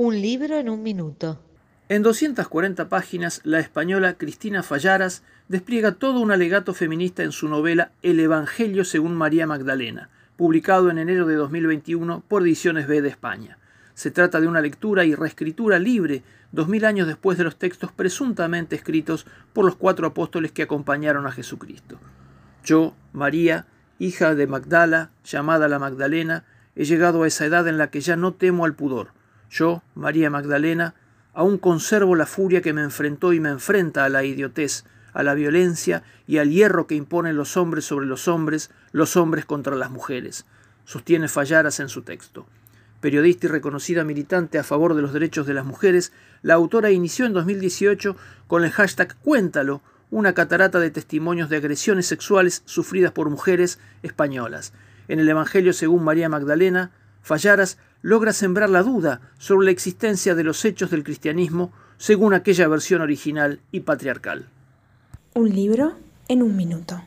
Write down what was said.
Un libro en un minuto. En 240 páginas, la española Cristina Fallaras despliega todo un alegato feminista en su novela El Evangelio según María Magdalena, publicado en enero de 2021 por Ediciones B de España. Se trata de una lectura y reescritura libre, dos mil años después de los textos presuntamente escritos por los cuatro apóstoles que acompañaron a Jesucristo. Yo, María, hija de Magdala, llamada la Magdalena, he llegado a esa edad en la que ya no temo al pudor. Yo, María Magdalena, aún conservo la furia que me enfrentó y me enfrenta a la idiotez, a la violencia y al hierro que imponen los hombres sobre los hombres, los hombres contra las mujeres, sostiene Fallaras en su texto. Periodista y reconocida militante a favor de los derechos de las mujeres, la autora inició en 2018 con el hashtag Cuéntalo, una catarata de testimonios de agresiones sexuales sufridas por mujeres españolas. En el Evangelio según María Magdalena, Fallaras logra sembrar la duda sobre la existencia de los hechos del cristianismo según aquella versión original y patriarcal. Un libro en un minuto.